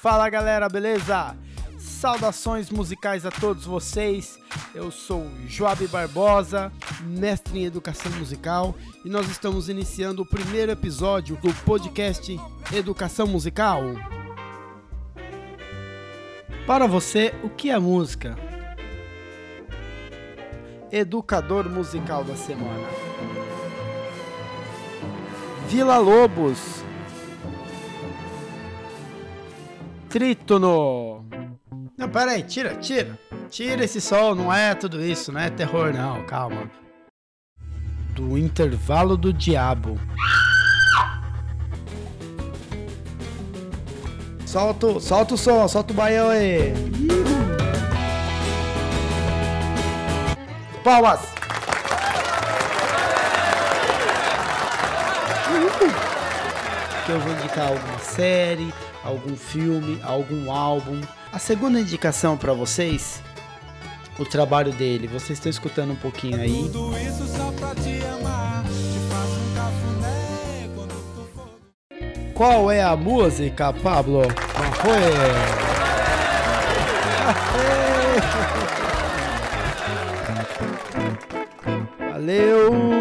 Fala galera, beleza? Saudações musicais a todos vocês. Eu sou Joab Barbosa, mestre em educação musical, e nós estamos iniciando o primeiro episódio do podcast Educação Musical. Para você, o que é música? Educador musical da semana. Vila Lobos. Trítono. Não, pera aí, tira, tira. Tira esse sol, não é tudo isso, não é terror não, calma. Do intervalo do diabo. Solta, solta o som, solta o baião aí. Palmas. Que eu vou indicar alguma série, algum filme, algum álbum. A segunda indicação para vocês, o trabalho dele. Vocês estão escutando um pouquinho aí. Tudo isso só pra te amar. Te faço um cafuné quando tu for. Qual é a música, Pablo? Qual foi? Valeu!